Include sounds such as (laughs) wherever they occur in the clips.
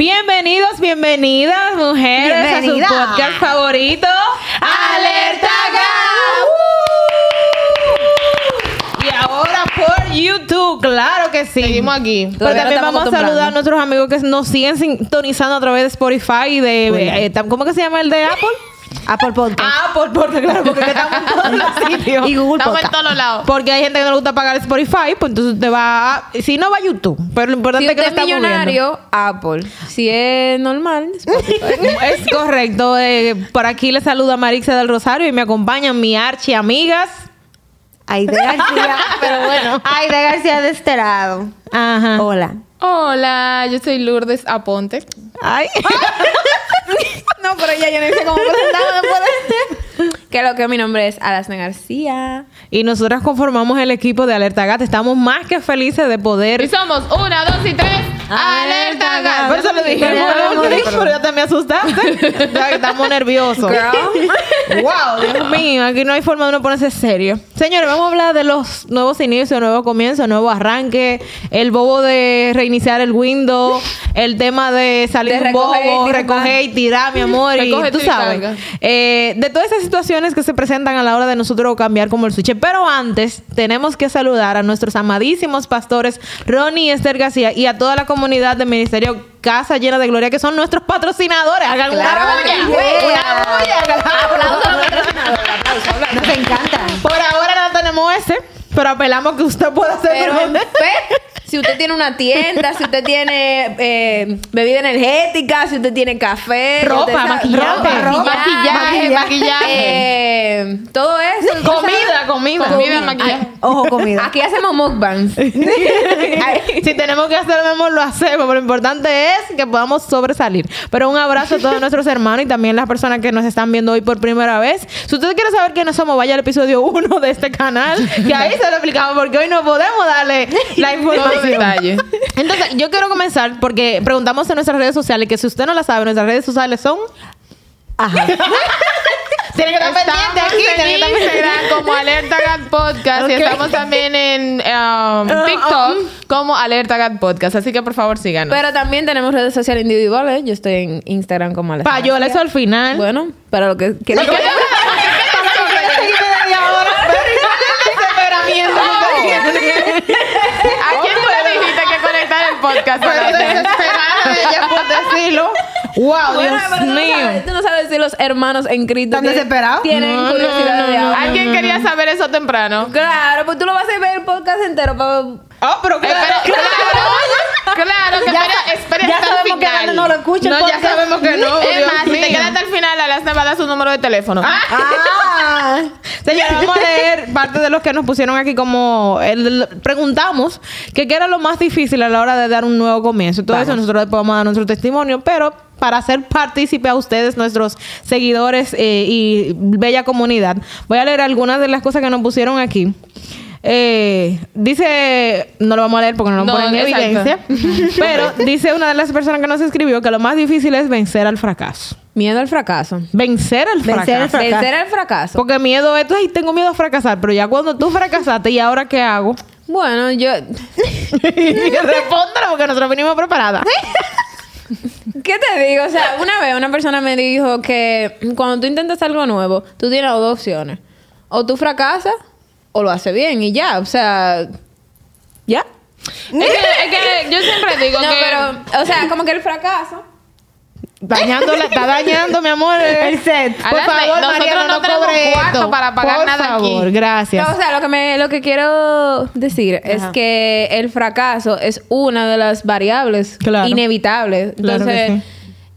Bienvenidos, bienvenidas, mujeres, Bienvenida. a su podcast favorito, Alerta Gas. Y ahora por YouTube, claro que sí. Seguimos aquí. Pero Todavía también vamos a saludar a nuestros amigos que nos siguen sintonizando a través de Spotify y de... Eh, tam- ¿Cómo que se llama el de Apple? Apple Podcast. Ah, Apple, porque claro, porque estamos en todos los (laughs) sitios. y Google Estamos en Podcast. todos lados. Porque hay gente que no le gusta pagar Spotify, pues entonces te va a... Si no, va a YouTube. Pero lo importante Si es que lo usted es estamos viendo. millonario, Apple. Si es normal, Spotify. (laughs) Es correcto. eh, por aquí le saluda Marixa del Rosario y me acompañan mi archi amigas. Aide García. pero bueno. Aide García de este lado. Ajá. Hola. Hola, yo soy Lourdes Aponte. Ay. (laughs) (laughs) no, pero ya yo no sé cómo presentarme después de... Que lo que mi nombre es Alasna García. Y nosotras conformamos el equipo de Alerta Gata. Estamos más que felices de poder. Y somos una, dos y tres. ¡Alerta Gas! Por eso le dije, Pero ya lo te me asustaste. (laughs) Ya que Estamos nerviosos. wow, Dios mío, aquí no hay forma de uno ponerse serio. Señores, vamos a hablar de los nuevos inicios, nuevo comienzo, nuevo arranque, el bobo de reiniciar el Windows, el tema de salir De un bobo, recoger y tirar. mi amor, y tú sabes. Eh, de todas esas situaciones que se presentan a la hora de nosotros cambiar como el switch. Pero antes, tenemos que saludar a nuestros amadísimos pastores Ronnie y Esther García y a toda la comunidad del Ministerio Casa Llena de Gloria, que son nuestros patrocinadores. Hagan Claro, una bulla, bulla. Aplausos a los patrocinadores. Aplausos, aplausos. Nos encanta. Por ahora no tenemos ese, pero apelamos que usted pueda hacer Pero, pe- si usted tiene una tienda, si usted tiene eh, bebida energética, si usted tiene café, Ropa, usted sabe- maquillaje. ropa, Maquillaje, maquillaje. eh, todo eso. Comida, comida. Comida, maquillaje. Ojo, comida. Aquí hacemos mukbangs. (laughs) si tenemos que hacer mejor lo hacemos, pero lo importante es que podamos sobresalir. Pero un abrazo a todos nuestros hermanos y también las personas que nos están viendo hoy por primera vez. Si usted quiere saber quiénes somos, vaya al episodio 1 de este canal, que ahí se lo explicamos porque hoy no podemos darle la (laughs) información. Detalle. Entonces, yo quiero comenzar porque preguntamos en nuestras redes sociales que si usted no la sabe, nuestras redes sociales son Ajá. (laughs) tiene que estar pendiente Estamos aquí, tiene que en estar como Alerta Gat Podcast Ok. y estamos también en um, TikTok como Alerta Gat Podcast. Así que por favor síganos. Pero también tenemos redes sociales individuales. Yo estoy en Instagram como Alasna Payola, eso al final. Bueno, para lo que quieran. ¿A quién tú le dijiste que conectar el podcast? Pero desesperada ella por decirlo. Wow, Bueno, Dios pero tú no mío. sabes- Tú no sabes si los hermanos en Cristo ¿Están tienen- desesperados? tienen No, curiosidad no, de algo. ¿Alguien quería saber eso temprano? Claro, pues tú lo vas a ver el podcast entero para... Oh, pero claro, Espera, claro, claro, que Ya espera, espera ya hasta el sabemos que final. Ana no lo escucha No, ya sabemos que no. Es más, si te quedas hasta el final, Alasna va a dar su número de teléfono. Ah. (laughs) Señora, vamos a leer parte de los que nos pusieron aquí como el- preguntamos que qué era lo más difícil a la hora de dar un nuevo comienzo. Todo eso nosotros vamos a dar nuestro testimonio, pero para hacer partícipe a ustedes, nuestros seguidores eh, y bella comunidad, voy a leer algunas de las cosas que nos pusieron aquí. Eh, dice, no lo vamos a leer porque no lo No, ponen en evidencia, (laughs) pero dice una de las personas que nos escribió que lo más difícil es vencer al fracaso. Miedo al fracaso. Vencer el fracaso. Vencer el fracaso. Vencer al fracaso. Porque miedo es, ay, tengo miedo a fracasar, pero ya cuando tú fracasaste, ¿y ahora qué hago? Bueno, yo... (laughs) (laughs) Respóndelo porque nosotros venimos preparadas. (laughs) ¿Qué te digo? O sea, una vez una persona me dijo que cuando tú intentas algo nuevo, tú tienes dos opciones. O tú fracasas o lo haces bien y ya. O sea, ya. Es que, es que yo siempre digo No, que... pero, o sea, como que el fracaso. Dañando, la- está dañando, mi amor. El set. Por Adelante, favor, nosotros Mariana, no no, tenemos cobre cuarto esto. para pagar Por nada aquí. favor, gracias. No, o sea, lo que me, lo que quiero decir es que el fracaso es una de las variables Claro. inevitables. Claro Entonces, sí.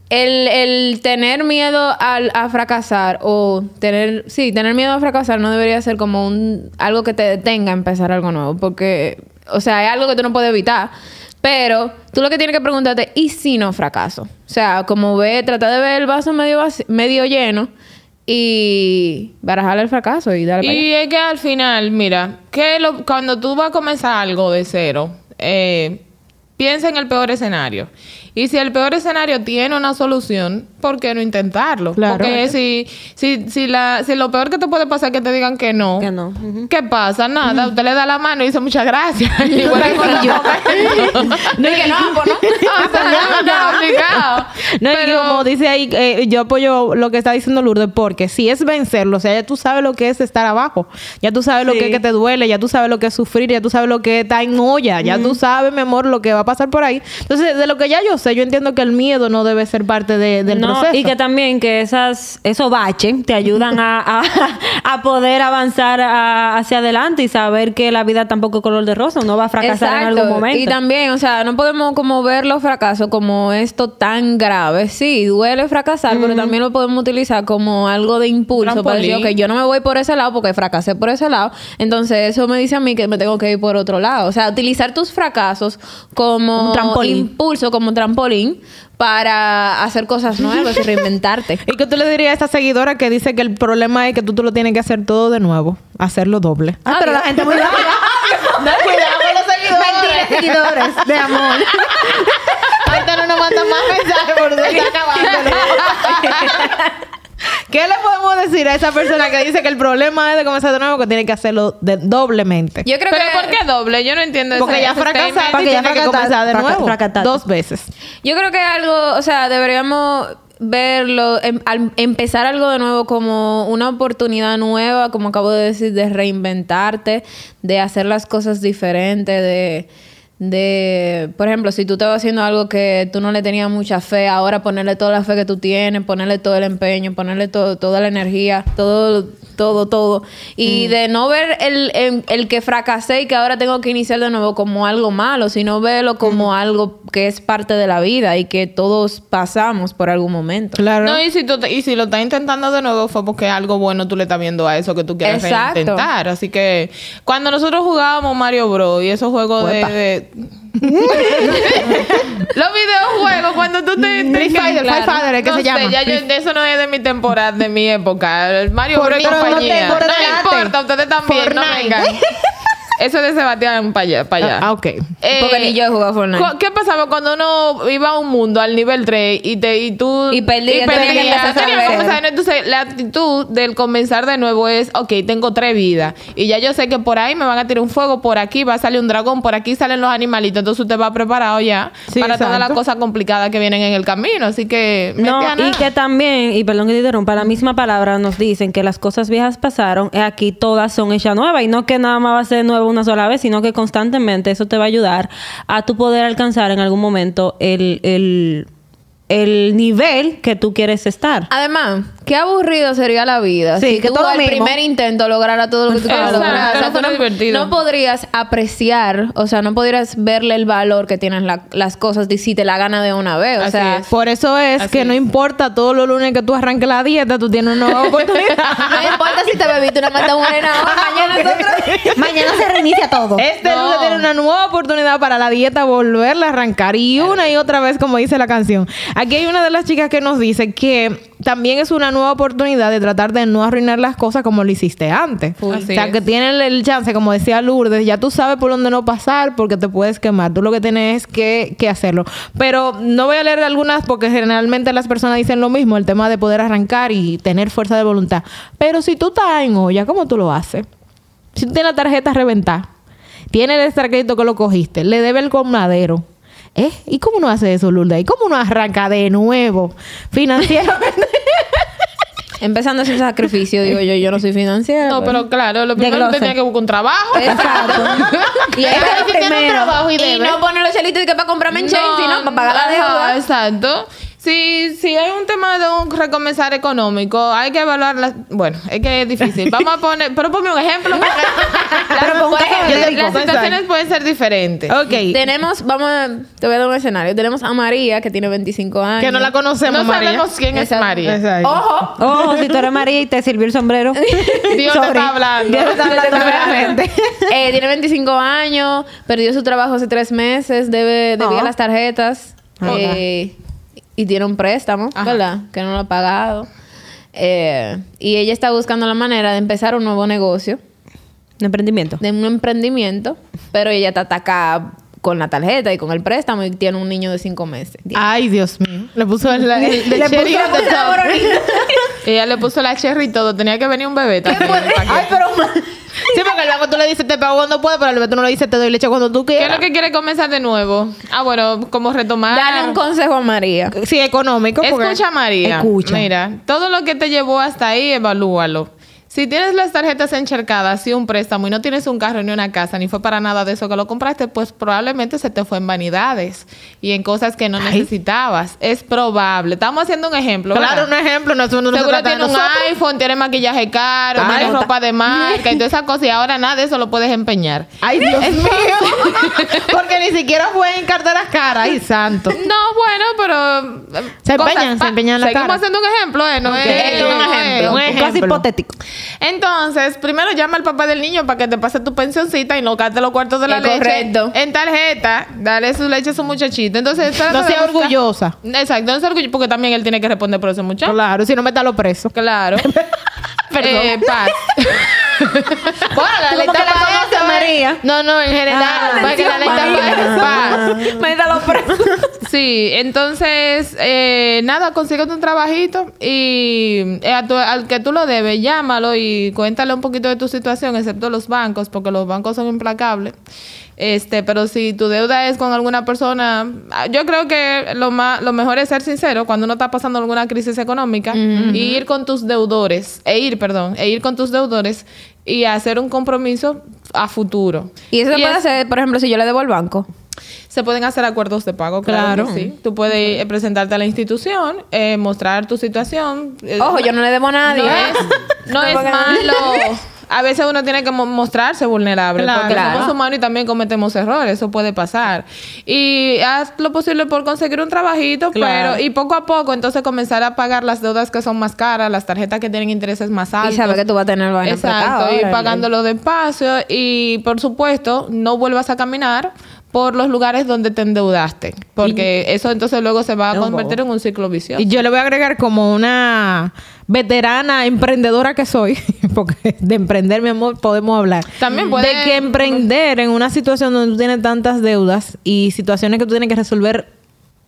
el, el tener miedo al, a fracasar o tener, sí, tener miedo a fracasar no debería ser como un algo que te detenga a empezar algo nuevo, porque, o sea, es algo que tú no puedes evitar. Pero tú lo que tienes que preguntarte, ¿y si no fracaso? O sea, como ve, trata de ver el vaso medio, medio lleno y barajar el fracaso y darle. Y es que al final, mira, que lo- cuando tú vas a comenzar algo de cero, eh, piensa en el peor escenario. Y si el peor escenario tiene una solución, ¿por qué no intentarlo? Claro. Porque si, si, si, la, si lo peor que te puede pasar es que te digan que no, Que no. ¿qué pasa? Nada, usted le da la mano y dice muchas gracias. (laughs) y vuelve con la. No, que no, pues no. (laughs) O sea, (laughs) no, y Pero- como dice ahí, eh, yo apoyo lo que está diciendo Lourdes, porque si es vencerlo, o sea, ya tú sabes lo que es estar abajo, ya tú sabes lo que es que te duele, ya tú sabes lo que es sufrir, ya tú sabes lo que está en olla, ya tú sabes, mi amor, lo que va a pasar por ahí. Entonces, de lo que ya yo sé, yo entiendo que el miedo no debe ser parte de- del No, proceso. y que también que esas, esos baches te ayudan a, a, (laughs) a poder avanzar a- hacia adelante y saber que la vida tampoco es color de rosa, uno va a fracasar en algún momento. Y también, o sea, no podemos como ver los fracasos como esto tan grave. Sí, duele fracasar, pero también lo podemos utilizar como algo de impulso para decir, ok, yo no me voy por ese lado porque fracasé por ese lado. Entonces, eso me dice a mí que me tengo que ir por otro lado. O sea, utilizar tus fracasos como Un trampolín. impulso, como trampolín para hacer cosas nuevas y reinventarte. (laughs) ¿Y qué tú le dirías a esta seguidora que dice que el problema es que tú, tú lo tienes que hacer todo de nuevo? Hacerlo doble. Ah, pero la gente muy (laughs) Cuidado con los seguidores. seguidores de amor. (laughs) Ahorita no nos mandan más mensajes porque está acabando. ¿Qué le podemos decir a esa persona que dice que el problema es de comenzar de nuevo que tiene que hacerlo de- doblemente? Yo creo ¿Pero que... por qué doble? Yo no entiendo Porque ya fracasaste Porque ya tiene que comenzar de fraca- nuevo. Dos veces. Yo creo que algo, o sea, deberíamos verlo, em- al- empezar algo de nuevo como una oportunidad nueva, como acabo de decir, de reinventarte, de hacer las cosas diferentes, de, de, por ejemplo, si tú estabas haciendo algo que tú no le tenías mucha fe, ahora ponerle toda la fe que tú tienes, ponerle todo el empeño, ponerle todo, toda la energía, todo, todo, todo. Y de no ver el, el, el que fracasé y que ahora tengo que iniciar de nuevo como algo malo, sino verlo como algo que es parte de la vida y que todos pasamos por algún momento. Claro. No, y si, tú, te- y si lo estás intentando de nuevo fue porque algo bueno tú le estás viendo a eso que tú quieres intentar. Así que cuando nosotros jugábamos Mario Bros. y esos juegos de... de- Los videojuegos, cuando tú te... te- Street Fighter, claro. Fight Fighter, ¿qué no se sé, llama? ya yo- de eso no es de mi temporada, de mi época. El Mario Bros. no te- compañía. No, delante. importa, ustedes también, no vengan. Eso es de Sebastián para allá. para allá. Ah, ok. Porque ni yo he jugado Fortnite. ¿Qué pasaba cuando uno iba a un mundo al nivel 3 y, te, y tú... Y perdía, tenía que empezar tenía nuevo. Entonces, la actitud del comenzar de nuevo es, ok, tengo tres vidas. Y ya yo sé que por ahí me van a tirar un fuego, por aquí va a salir un dragón, por aquí salen los animalitos. Entonces usted va preparado ya Sí, para todas las cosas complicadas que vienen en el camino. Así que... No, y que también, y perdón que te interrumpa, la misma palabra nos dicen que las cosas viejas pasaron, eh, aquí todas son hechas nuevas, y no que nada más va a ser nueva una sola vez, sino que constantemente eso te va a ayudar a tu poder alcanzar en algún momento el, el, el nivel que tú quieres estar. Además, qué aburrido sería la vida Sí, si que tú todo al mismo. primer intento lograra todo lo que tú quieres lograr. O sea, no tú fuera divertido. no podrías apreciar, o sea, no podrías verle el valor que tienen la- las cosas de si te la gana de una vez. O Así sea, es. Por eso es Así que no importa todos los lunes que tú arranques la dieta, tú tienes una nueva (laughs) oportunidad. no importa si te bebiste una mata morena mañana. (laughs) Mañana se reinicia todo. Este No. lunes tiene una nueva oportunidad para la dieta volverla a arrancar y una y otra vez, como dice la canción. Aquí hay una de las chicas que nos dice que también es una nueva oportunidad de tratar de no arruinar las cosas como lo hiciste antes. O sea, es. que tienen el chance, como decía Lourdes, ya tú sabes por dónde no pasar porque te puedes quemar. Tú lo que tienes es que, que hacerlo. Pero no voy a leer algunas porque generalmente las personas dicen lo mismo, el tema de poder arrancar y tener fuerza de voluntad. Pero si tú estás en olla, ¿cómo tú lo haces? Si tú tienes la tarjeta reventada, tienes el extra crédito que lo cogiste, le debe el colmadero. ¿Eh? ¿Y cómo uno hace eso, Lourdes? ¿Y cómo uno arranca de nuevo financieramente? (laughs) Empezando sin sacrificio, digo yo, yo no soy financiera. No, pues. pero claro, lo primero tenía que buscar un trabajo. Exacto. (laughs) y, Es que tiene un trabajo y y no poner los chelitos que para comprarme en chain, sino para pagar la deuda. Exacto. Si, si hay un tema de un recomenzar económico, hay que evaluar las... Bueno, es que es difícil. (laughs) Vamos a poner... Pero ponme un ejemplo. (laughs) las, Pero pon un por ejemplo, genérico. las situaciones pueden ser diferentes. ok. Tenemos, vamos a, te voy a dar un escenario. Tenemos a María, que tiene 25 años. Que no la conocemos, No María. sabemos quién Exacto. es María. Exacto. ¡Ojo! Oh, si tú eres María y te sirvió el sombrero. Dios te (laughs) está hablando. Dios te está hablando realmente. Eh, tiene 25 años, perdió su trabajo hace tres meses, debe, debía Oh. las tarjetas eh, y tiene un préstamo, Ajá. ¿verdad? Que no lo ha pagado. Eh, y ella está buscando la manera de empezar un nuevo negocio, Un emprendimiento. de un emprendimiento, pero ella está atacada con la tarjeta y con el préstamo y tiene un niño de cinco meses. Ay, Dios mío. Le puso el, el, el Le cherry puso ahorita. Ella le puso la cherry y todo. Tenía que venir un bebé también. Ay, pero (laughs) Sí, porque luego tú le dices te pago cuando puedas, pero al tú no le dices te doy leche cuando tú ¿Qué es quieras. lo que quiere comenzar de nuevo? Ah, bueno, como retomar. dale un consejo a María. Sí, económico. porque- Escucha, María. Escucha. Mira, todo lo que te llevó hasta ahí, evalúalo. Si tienes las tarjetas encharcadas y un préstamo y no tienes un carro ni una casa, ni fue para nada de eso que lo compraste, pues probablemente se te fue en vanidades y en cosas que no Ay. necesitabas. Es probable. Estamos haciendo un ejemplo. Claro, ¿verdad? un ejemplo. No, Seguro tiene un iPhone, tiene maquillaje caro, Ay, tiene ropa de marca y todas esas cosas. Y ahora nada de eso lo puedes empeñar. Ay, Dios mío. (laughs) porque ni siquiera fue en carteras caras. Ay, santo. No, bueno, pero... eh, Se cosas empeñan, se empeñan la Seguimos cara. haciendo un ejemplo, ¿eh? No Ok. es, Un no ejemplo, es- un Un ejemplo. hipotético. Entonces, primero llama al papá del niño para que te pase tu pensioncita y no gaste los cuartos de la Es leche correcto. en tarjeta. Dale su leche a su muchachito. Entonces, No sea orgullosa. Exacto, no sea orgullosa porque también él tiene que responder por ese muchacho. Claro, si no me lo preso. Claro. (laughs) Eh, paz. (laughs) bueno, la ley ¿Cómo que está la No, no, en general. Ah, para que la ley. Me da los. Sí, entonces, eh, nada, consíguete un trabajito y eh, a tu- al que tú lo debes, llámalo y cuéntale un poquito de tu situación, excepto los bancos, porque los bancos son implacables. Este, pero si tu deuda es con alguna persona, ah, yo creo que lo más, lo mejor es ser sincero cuando uno está pasando alguna crisis económica y ir con tus deudores, e ir, perdón, e ir con tus deudores y hacer un compromiso a futuro. Y eso se puede es- hacer, por ejemplo, si yo le debo al banco. se pueden hacer acuerdos de pago, claro. Claro. que sí. Tú puedes eh, presentarte a la institución, eh, mostrar tu situación. eh, Ojo, yo no le debo a nadie. No es, no (laughs) es porque- malo. (laughs) A veces uno tiene que mo- mostrarse vulnerable Claro. porque Claro. somos humanos y también cometemos errores, eso puede pasar. Y haz lo posible por conseguir un trabajito, Claro. pero y poco a poco entonces comenzar a pagar las deudas que son más caras, las tarjetas que tienen intereses más altos. Y sabe que tú vas a tener Exacto, y pagándolo despacio y por supuesto no vuelvas a caminar por los lugares donde te endeudaste, porque eso entonces luego se va a convertir en un ciclo vicioso. Y yo le voy a agregar como una veterana emprendedora que soy, (laughs) porque de emprender, mi amor, podemos hablar. También puede- De que emprender en una situación donde tú tienes tantas deudas y situaciones que tú tienes que resolver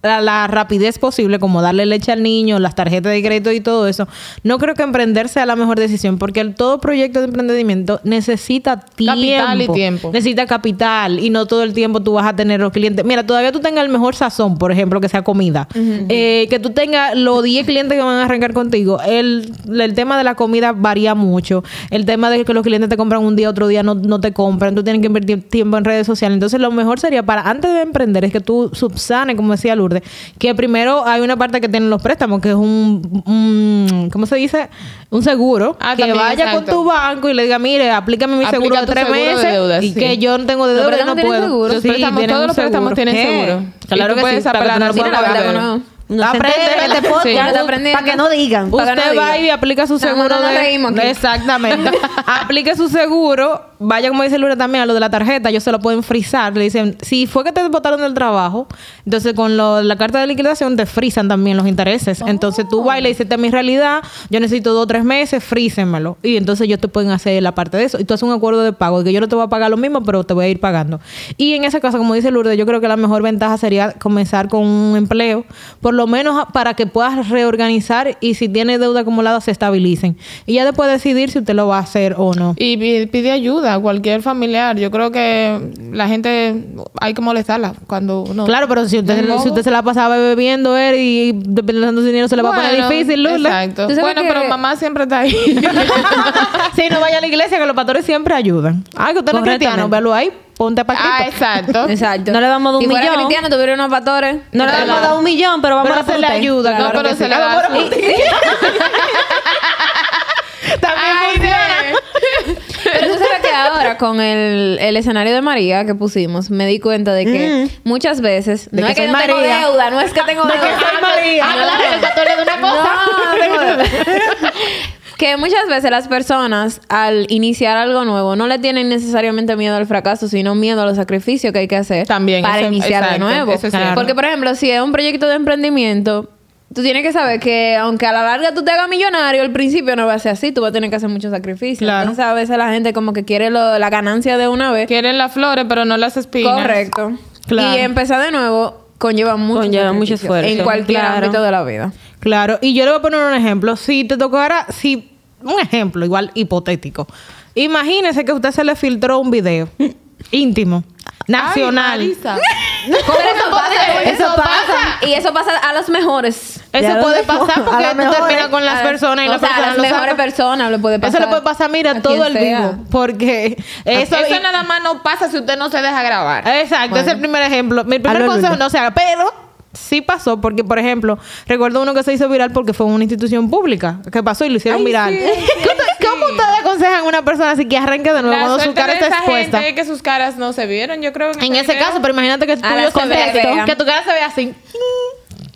a la rapidez posible, como darle leche al niño, las tarjetas de crédito y todo eso, no creo que emprender sea la mejor decisión, porque el, todo proyecto de emprendimiento necesita tiempo. Capital y tiempo. Necesita capital y no todo el tiempo tú vas a tener los clientes. Mira, todavía tú tengas el mejor sazón, por ejemplo, que sea comida. Eh, que tú tengas los 10 clientes que van a arrancar contigo. El, el tema de la comida varía mucho. El tema de que los clientes te compran un día, otro día no, no te compran. Tú tienes que invertir tiempo en redes sociales. Entonces, lo mejor sería para antes de emprender es que tú subsanes, como decía Lourdes, que primero hay una parte que tienen los préstamos, que es un, un ¿cómo se dice? Un seguro. Ah, que también, vaya exacto. con tu banco y le diga, mire, aplícame mi Aplica seguro de tres seguro de meses deudas, y sí. que yo no tengo de deuda no tienen puedo. seguro. Los préstamos- tienen todos los préstamos tienen ¿Qué? seguro. Claro que puedes sí, apelar no sí, no. No Aprende Sí. podcast. Ya. Para que no digan. Que no Usted va diga. y aplica su seguro no nos de... Exactamente. (laughs) aplique su seguro. Vaya, como dice Lura también, a lo de la tarjeta. Ellos se lo pueden frizar. Le dicen, si fue que te botaron del trabajo, entonces con lo- la carta de liquidación te frizan también los intereses. Entonces tú vas y le dices, esta es mi realidad. Yo necesito dos o tres meses, frícenmelo. Y entonces ellos te pueden hacer la parte de eso. Y tú haces un acuerdo de pago. De que yo no te voy a pagar lo mismo, pero te voy a ir pagando. Y en ese caso, como dice Lourdes, yo creo que la mejor ventaja sería comenzar con un empleo. Por lo menos a- para que puedas reorganizar y si tienes deuda acumulada se estabilicen. Y ya después decidir si usted lo va a hacer o no. Y pi- pide ayuda a cualquier familiar. Yo creo que la gente hay que molestarla cuando uno... Claro, pero si usted, No. si usted se la pasaba bebiendo él y dependiendo de su dinero se le va a poner difícil, Lula. Exacto. Bueno, que- pero mamá siempre está ahí. (laughs) sí, no vaya a la iglesia que los pastores siempre ayudan. Ay, que usted no es cristiano, velo ahí, ponte para ah, exacto. (laughs) Exacto. No le vamos a dar un si millón. cristiano, tuviera unos pastores. No le vamos a dar un millón, pero vamos Pero a se le dar ayuda. No, claro pero se sí. le Ah, (laughs) También Ay, funciona. Pero tú sabes que ahora con el, el escenario de María que pusimos, me di cuenta de que muchas veces De no que es que no tengo deuda, no es que tengo De que soy María. No, Ah, claro, el pastor le da una cosa. No, no tengo deuda. (laughs) que muchas veces las personas al iniciar algo nuevo no le tienen necesariamente miedo al fracaso, sino miedo a los sacrificios que hay que hacer También, para eso- iniciar de nuevo. eso es cierto. Porque por ejemplo, si es un proyecto de emprendimiento, Tú tienes que saber que aunque a la larga tú te hagas millonario, al principio no va a ser así. Tú vas a tener que hacer muchos sacrificios. Claro. Entonces a veces la gente como que quiere lo- la ganancia de una vez. Quieren las flores, pero no las espinas. Correcto. Claro. Y empezar de nuevo conlleva mucho, Conlleva mucho esfuerzo. En cualquier Claro. ámbito de la vida. Claro, y yo le voy a poner un ejemplo. Si te tocara, si un ejemplo igual hipotético. Imagínese que a usted se le filtró un video (laughs) íntimo, nacional. Ay, Marisa. (laughs) Eso pasa, Eso eso pasa. Y eso pasa a los mejores. Eso lo puede dijo. pasar porque tú mejor, terminas con las personas y las sea, a personas las mejores personas le puede pasar. Eso le puede pasar, mira, a todo el sea. vivo. Porque eso, Eso, nada más no pasa si usted no se deja grabar. Exacto, ese es el primer ejemplo. Mi primer consejo no se haga, pero sí pasó porque, por ejemplo, recuerdo uno que se hizo viral porque fue en una institución pública. que pasó y lo hicieron Ay, viral. sí, (laughs) ¿Qué usted- ¿Cómo ustedes aconsejan a una persona así que arranque de nuevo La cuando su cara de está esa expuesta? gente que sus caras no se vieron, yo creo. En ese video. caso, pero imagínate que que contexto, vean. que tu cara se vea así.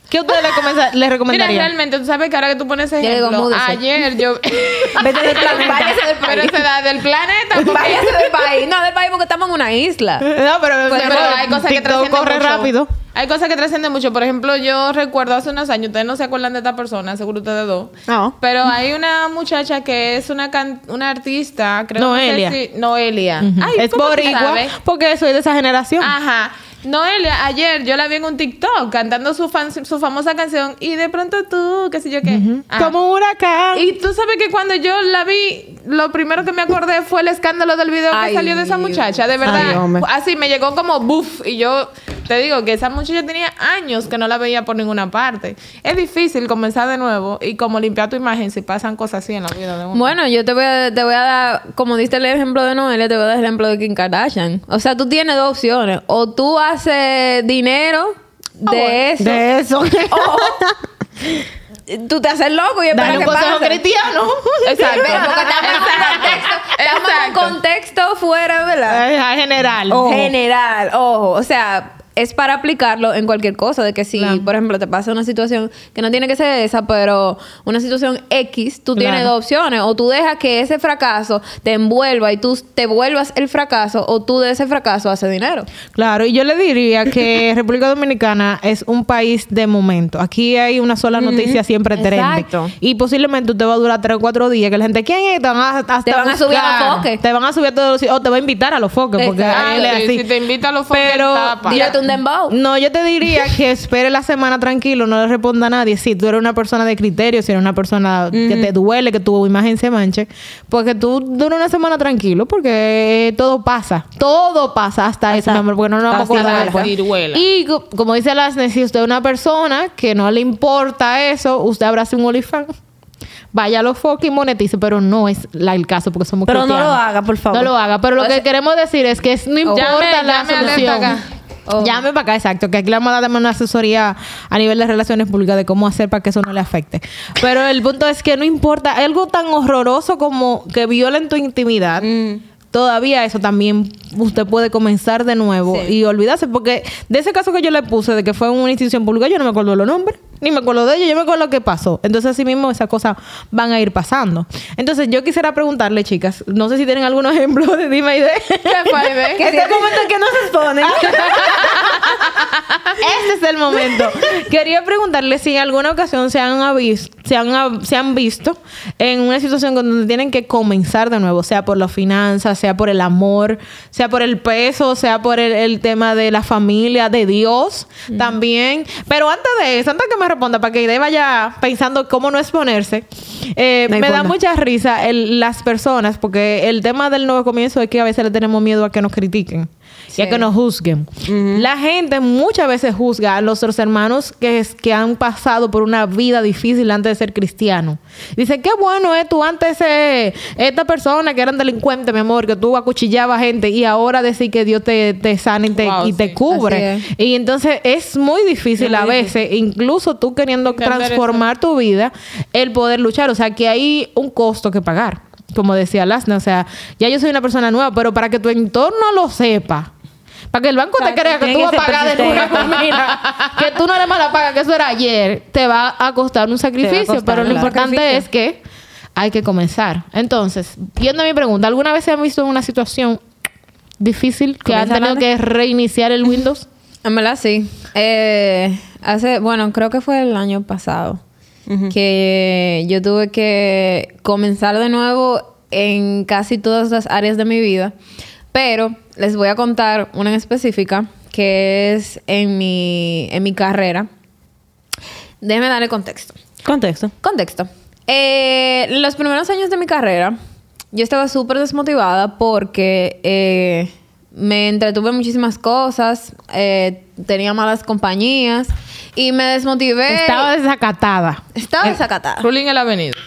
¿Qué usted le, le Mira, recomendaría? realmente, tú sabes que ahora que tú pones ese digo, ejemplo, ayer yo... (laughs) Vete del planeta. Váyase del pero país. se da del planeta. porque- Váyase del país. No, del país porque estamos en una isla. No, pero, Pues, pero pero hay cosas que trascienden corre mucho. rápido. Hay cosas que trascienden mucho. Por ejemplo, yo recuerdo hace unos años, ustedes no se acuerdan de esta persona, seguro ustedes dos. No. Pero hay una muchacha que es una, can- una artista, creo Noelia. No sé si- Noelia. Ay, es ¿cómo tú boricua porque soy de esa generación. Ajá. Noelia, ayer yo la vi en un TikTok cantando su, fan- su famosa canción y de pronto tú, qué sé yo qué. Ajá. Como un huracán. Y tú sabes que cuando yo la vi, lo primero que me acordé fue el escándalo del video Ay, que salió de esa muchacha. De verdad. así me llegó como buff. Y yo te digo que esa muchacha tenía años que no la veía por ninguna parte. Es difícil comenzar de nuevo y como limpiar tu imagen si pasan cosas así en la vida de uno. Bueno, yo te voy, a, te voy a dar, como diste el ejemplo de Noelia, te voy a dar el ejemplo de Kim Kardashian. O sea, tú tienes dos opciones. O tú haces dinero de eso. De eso. o tú te haces loco y esperas Dale un que consejo pase. cristiano. Exacto. Porque estamos en un contexto, estamos en un contexto fuera, ¿verdad? En general. General, ojo. O sea, es para aplicarlo en cualquier cosa. De que si, por ejemplo, te pasa una situación que no tiene que ser esa, pero una situación X, tú tienes dos opciones. O tú dejas que ese fracaso te envuelva y tú te vuelvas el fracaso, o tú de ese fracaso haces dinero. Claro, y yo le diría que (laughs) República Dominicana es un país de momento. Aquí hay una sola noticia siempre trende. Exacto. Y posiblemente usted va a durar tres o cuatro días que la gente, ¿quién es? Te van a, hasta Te van a subir a los foques. Te van a subir a todos los O te va a invitar a los foques, porque Exacto. él es Ah, sí, así. si te invita a los foques, Pero un dembow. No, yo te diría que espere la semana tranquilo, no le responda a nadie. Si tú eres una persona de criterio, si eres una persona que te duele que tu imagen se manche, porque tú dura una semana tranquilo, porque todo pasa. Todo pasa hasta eso, mi amor, porque no nos vamos a hasta acordar después. Y co- como dice Lasne, si usted es una persona que no le importa eso, usted abrace un olifán. Vaya a los y monetice, pero no es la- el caso porque somos Pero no lo haga, por favor. No lo haga, pero lo que queremos decir es que es- no importa Llame- la llame solución. Oh. Llame para acá, exacto. Que aquí le vamos a dar una asesoría a nivel de relaciones públicas de cómo hacer para que eso no le afecte. Pero el punto es que no importa, algo tan horroroso como que violen tu intimidad. Todavía eso también usted puede comenzar de nuevo Sí. y olvidarse, porque de ese caso que yo le puse de que fue en una institución pública, yo no me acuerdo los nombres, ni me acuerdo de ellos, yo me acuerdo lo que pasó. Entonces, así mismo, esas cosas van a ir pasando. Entonces, yo quisiera preguntarle, chicas, no sé si tienen algún ejemplo de dime y de. (laughs) Que es el momento en que no se expone. (laughs) Este es el momento. Quería preguntarle si en alguna ocasión se han, se han, se han visto en una situación donde tienen que comenzar de nuevo, sea por las finanzas, sea por el amor, sea por el peso, sea por el, el tema de la familia, de Dios también. Pero antes de eso, antes que me responda, para que Ide vaya pensando ccómo no exponerse, eh, No me da mucha risa el- las personas, porque el tema del nuevo comienzo es que a veces le tenemos miedo a que nos critiquen Sí. que nos juzguen. La gente muchas veces juzga a nuestros hermanos que, es- que han pasado por una vida difícil antes de ser cristianos. Dice, qué bueno es tú antes eh, esta persona que eran delincuentes, mi amor, que tú acuchillabas gente y ahora decir que Dios te, te sana y te, Wow, y te sí. cubre. Y entonces es muy difícil a veces, incluso tú queriendo Entender transformar tu vida, el poder luchar. O sea, que hay un costo que pagar. Como decía Lasna, o sea, ya yo soy una persona nueva, pero para que tu entorno lo sepa, para que el banco te crea que tú vas a pagar de nuevo, mira, (laughs) que tú no le más la pagas, que eso era ayer, te va a costar un sacrificio, costar, pero lo claro. importante es que hay que comenzar. Entonces, viendo mi pregunta, ¿alguna vez se han visto en una situación difícil que han tenido que reiniciar el Windows? (laughs) En verdad, sí. Eh, hace, bueno, creo que fue el año pasado que yo tuve que comenzar de nuevo en casi todas las áreas de mi vida. Pero les voy a contar una en específica que es en mi, en mi carrera. Déjeme darle contexto. Contexto. Contexto. Eh, los primeros años de mi carrera, yo estaba súper desmotivada porque eh, me entretuve en muchísimas cosas, eh, tenía malas compañías y me desmotivé. Estaba desacatada. Estaba desacatada. Ruling en la avenida.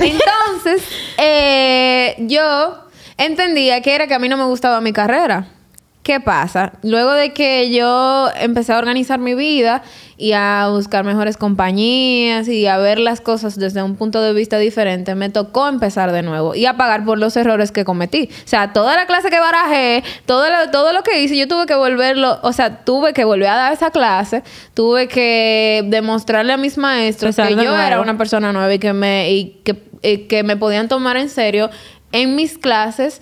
Entonces, eh, yo entendía que era que a mí no me gustaba mi carrera. ¿Qué pasa? Luego de que yo empecé a organizar mi vida y a buscar mejores compañías y a ver las cosas desde un punto de vista diferente, me tocó empezar de nuevo y a pagar por los errores que cometí. O sea, toda la clase que barajé, todo lo, todo lo que hice, yo tuve que volverlo, o sea, tuve que volver a dar esa clase, tuve que demostrarle a mis maestros Empezar que yo nuevo. era una persona nueva y que me, y que, que me podían tomar en serio en mis clases,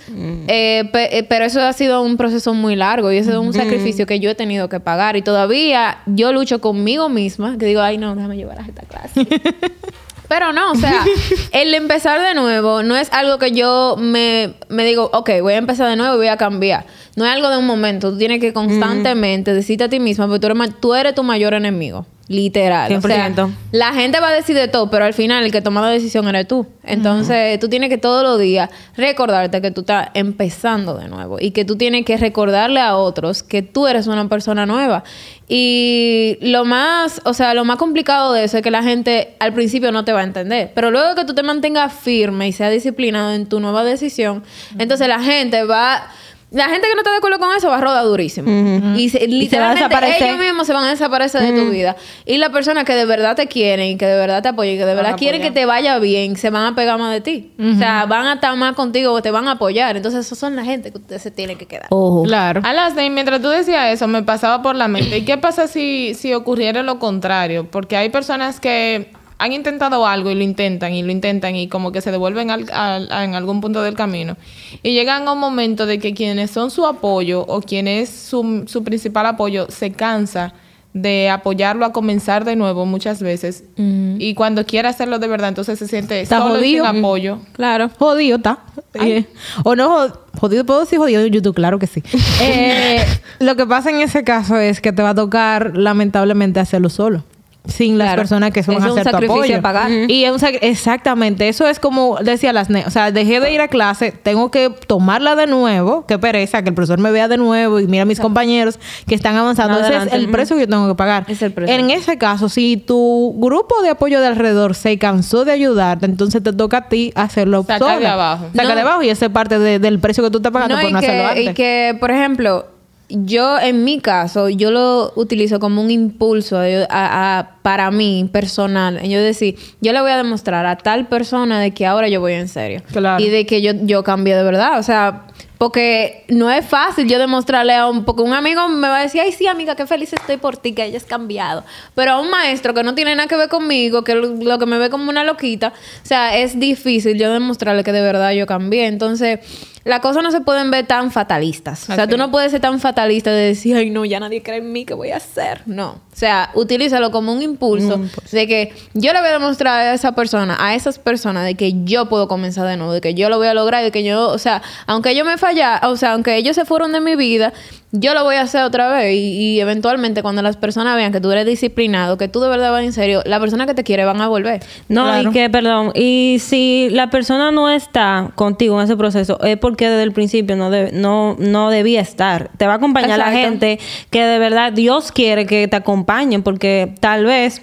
eh, pe- eh, pero eso ha sido un proceso muy largo y ese es un sacrificio que yo he tenido que pagar y todavía yo lucho conmigo misma, que digo, ay no, déjame llevar a esta clase. (laughs) Pero no, o sea, el empezar de nuevo no es algo que yo me, me digo, ok, voy a empezar de nuevo y voy a cambiar. No es algo de un momento. Tú tienes que constantemente decirte a ti misma, porque tú eres, tú eres tu mayor enemigo. Literal. O sea, 100%. la gente va a decir de todo, pero al final el que toma la decisión eres tú. Entonces, tú tienes que todos los días recordarte que tú estás empezando de nuevo y que tú tienes que recordarle a otros que tú eres una persona nueva. Y lo más, o sea, lo más complicado de eso es que la gente al principio no te va a entender, pero luego que tú te mantengas firme y sea disciplinado en tu nueva decisión, entonces la gente va la gente que no está de acuerdo con eso va a rodar durísimo. Y se- va a literalmente desaparecer. ellos mismos se van a desaparecer de tu vida. Y las personas que de verdad te quieren y que de verdad te apoyan y que de verdad quieren que te vaya bien, se van a pegar más de ti. O sea, van a estar más contigo o te van a apoyar. Entonces, esos son la gente que usted se tiene que quedar. Ojo. Claro. Alasdair, mientras tú decías eso, me pasaba por la mente. ¿Y qué pasa si, si ocurriera lo contrario? Porque hay personas que han intentado algo y lo intentan y lo intentan y como que se devuelven al- al- a- en algún punto del camino. Y llegan a un momento de que quienes son su apoyo o quien es su, su principal apoyo se cansa de apoyarlo a comenzar de nuevo muchas veces. Y cuando quiere hacerlo de verdad, entonces se siente Está solo y sin jodido. apoyo. Claro. Jodido está. Eh, o no, jod- jodido, puedo decir jodido en YouTube, claro que sí. (laughs) Eh, lo que pasa en ese caso es que te va a tocar, lamentablemente, hacerlo solo. Sin las personas que son un hacer tu apoyo. a pagar. Y es un sac- exactamente, eso es como decía las o sea, dejé de ir a clase, tengo que tomarla de nuevo, qué pereza, que el profesor me vea de nuevo y mira a mis compañeros que están avanzando. Ese Adelante. es el precio que yo tengo que pagar. Es el precio. En ese caso, si tu grupo de apoyo de alrededor se cansó de ayudarte, entonces te toca a ti hacerlo Sacar sola. de abajo. Sacar No. de abajo y ese es parte de- del precio que tú estás pagando No, por no hacerlo que, antes. y que, por ejemplo, yo en mi caso, yo lo utilizo como un impulso a- a- para mí personal. Yo decir, yo le voy a demostrar a tal persona de que ahora yo voy en serio. Claro. Y de que yo, yo cambié de verdad. O sea, porque no es fácil yo demostrarle a un... Porque un amigo me va a decir, ay, sí, amiga, qué feliz estoy por ti, que hayas cambiado. Pero a un maestro que no tiene nada que ver conmigo, que lo, lo que me ve como una loquita, o sea, es difícil yo demostrarle que de verdad yo cambié. Entonces, las cosas no se pueden ver tan fatalistas. O sea, tú no es. puedes ser tan fatalista de decir, ay, no, ya nadie cree en mí, ¿qué voy a hacer? No. O sea, utilízalo como un impulso de que yo le voy a demostrar a esa persona, a esas personas, de que yo puedo comenzar de nuevo, de que yo lo voy a lograr, de que yo, o sea, aunque yo me falla, o sea, aunque ellos se fueron de mi vida, yo lo voy a hacer otra vez. Y, y eventualmente, cuando las personas vean que tú eres disciplinado, que tú de verdad vas en serio, la persona que te quiere van a volver. No, Claro. y que, perdón, y si la persona no está contigo en ese proceso, es porque desde el principio no, debe- no, no debía estar. Te va a acompañar la gente que de verdad Dios quiere que te acompañen, porque tal vez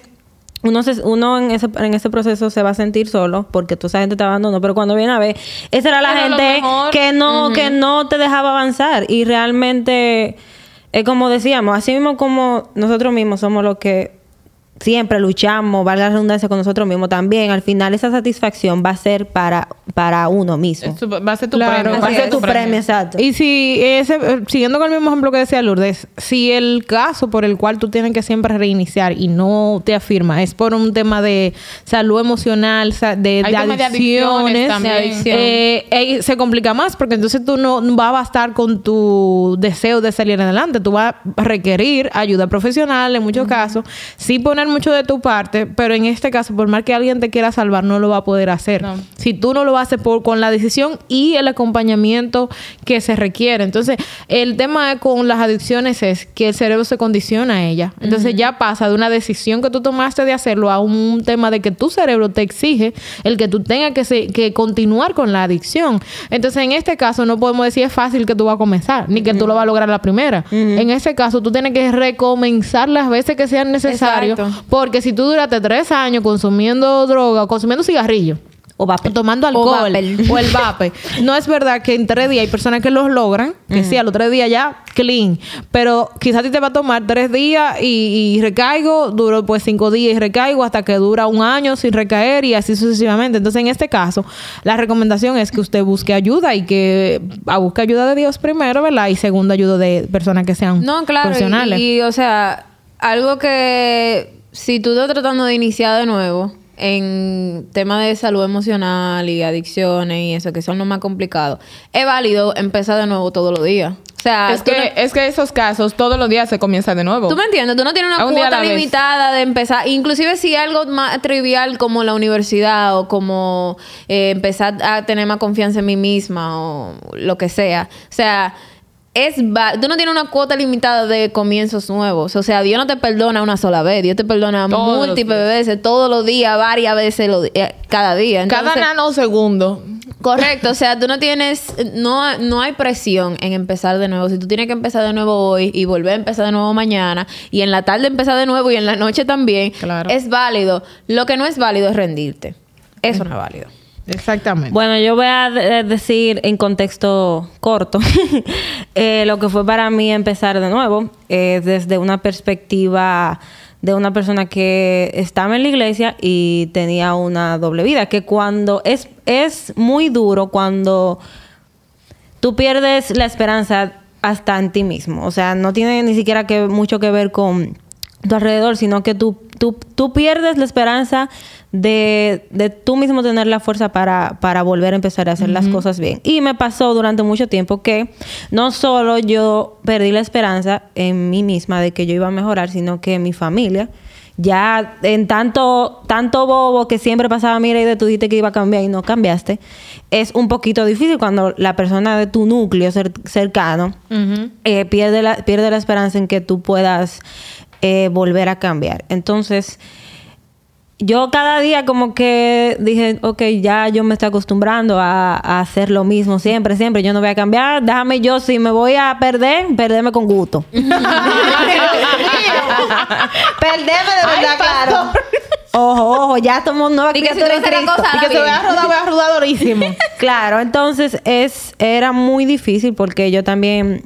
uno, se- uno en, ese, en ese proceso se va a sentir solo porque toda esa gente te abandonó, pero cuando viene a ver, esa era la Pero gente que no, que no te dejaba avanzar y realmente es como decíamos, así mismo como nosotros mismos somos los que siempre luchamos, valga la redundancia con nosotros mismos también, al final esa satisfacción va a ser para, para uno mismo. Va a ser tu Claro, premio. Va a ser tu premio, exacto. Y si, ese, siguiendo con el mismo ejemplo que decía Lourdes, si el caso por el cual tú tienes que siempre reiniciar y no te afirma es por un tema de salud emocional, de, de adicciones, también. De adicción. eh, eh, se complica más porque entonces tú no vas a bastar con tu deseo de salir adelante. Tú vas a requerir ayuda profesional en muchos casos, sí poner mucho de tu parte, pero en este caso, por más que alguien te quiera salvar, no lo va a poder hacer. No. Si tú no lo haces por, con la decisión y el acompañamiento que se requiere. Entonces, el tema con las adicciones es que el cerebro se condiciona a ella. Entonces, ya pasa de una decisión que tú tomaste de hacerlo a un tema de que tu cerebro te exige el que tú tengas que, se- que continuar con la adicción. Entonces, en este caso, no podemos decir es fácil que tú vas a comenzar, ni que tú lo vas a lograr la primera. En ese caso, tú tienes que recomenzar las veces que sean necesarias. Porque si tú duraste tres años consumiendo droga o consumiendo cigarrillo, O va o tomando alcohol o el vape. (laughs) No es verdad que en tres días hay personas que los logran, que sí, a los tres días ya clean, pero quizás a ti te va a tomar tres días y, y recaigo, duro pues cinco días y recaigo hasta que dura un año sin recaer y así sucesivamente. Entonces, en este caso, la recomendación es que usted busque ayuda y que a busque ayuda de Dios primero, ¿verdad? Y segundo, ayuda de personas que sean No, claro. profesionales. Y, y, o sea, algo que si tú estás tratando de iniciar de nuevo en temas de salud emocional y adicciones y eso, que son lo más complicado, es válido empezar de nuevo todos los días. O sea, Es que, no- es que esos casos todos los días se comienza de nuevo. ¿Tú me entiendes? Tú no tienes una cuota vez. limitada de empezar. Inclusive si algo más trivial como la universidad o como eh, empezar a tener más confianza en mí misma o lo que sea. O sea, es tú no tienes una cuota limitada de comienzos nuevos. O sea, Dios no te perdona una sola vez. Dios te perdona Todos múltiples veces, todos los días, varias veces lo- eh, cada día. Cada Entonces- nanosegundo. Correcto, o (laughs) sea, tú no tienes, no, no hay presión en empezar de nuevo. Si tú tienes que empezar de nuevo hoy y volver a empezar de nuevo mañana y en la tarde empezar de nuevo y en la noche también, Claro. es válido. Lo que no es válido es rendirte. Eso no es válido. Exactamente. Bueno, yo voy a de- decir en contexto corto (laughs) eh, lo que fue para mí empezar de nuevo eh, desde una perspectiva de una persona que estaba en la iglesia y tenía una doble vida, que cuando es, es muy duro cuando tú pierdes la esperanza hasta en ti mismo. O sea, no tiene ni siquiera que, mucho que ver con tu alrededor, sino que tú, tú, tú pierdes la esperanza de, de tú mismo tener la fuerza para, para volver a empezar a hacer las cosas bien. Y me pasó durante mucho tiempo que no solo yo perdí la esperanza en mí misma de que yo iba a mejorar, sino que mi familia ya en tanto tanto bobo que siempre pasaba mira y de tú dijiste que iba a cambiar y no cambiaste es un poquito difícil cuando la persona de tu núcleo cer- cercano eh, pierde la pierde la esperanza en que tú puedas eh, volver a cambiar entonces yo cada día como que dije, ok, ya yo me estoy acostumbrando a, a hacer lo mismo siempre, siempre. Yo no voy a cambiar. Déjame yo, si me voy a perder, perderme con gusto. (laughs) perderme de verdad, claro. Ojo, ojo, ya somos nuevas Y que si criaturas tú en haces la Cristo. cosa, y que se vea rodado, vea rodadorísimo. (laughs) Claro, entonces es era muy difícil porque yo también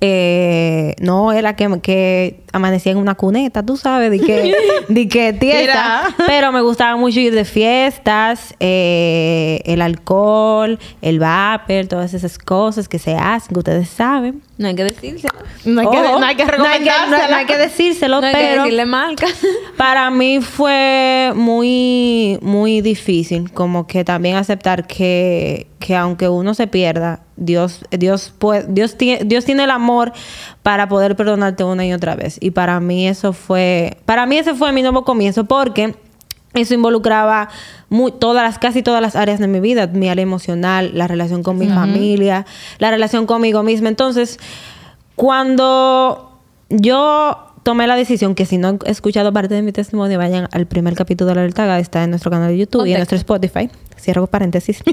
eh, no era que, que amanecía en una cuneta, tú sabes, de que, (laughs) de que tiesta, Mira. pero me gustaba mucho ir de fiestas, eh, el alcohol, el vapor, todas esas cosas que se hacen, que ustedes saben. No hay que decirse. No hay que, Ojo, no hay que no hay que- no hay- que decírselo, No hay que decirle marca. (laughs) para mí fue muy, muy difícil, como que también aceptar que, que aunque uno se pierda, Dios, Dios, puede, Dios, tiene, Dios tiene el amor para poder perdonarte una y otra vez. Y para mí eso fue, para mí ese fue mi nuevo comienzo, porque eso involucraba todas las, casi todas las áreas de mi vida, mi área emocional, la relación con mi familia, la relación conmigo misma. Entonces, cuando yo tomé la decisión, que si no han escuchado parte de mi testimonio, vayan al primer capítulo de la Alertaga, está en nuestro canal de YouTube y en nuestro Spotify. Cierro paréntesis. (laughs)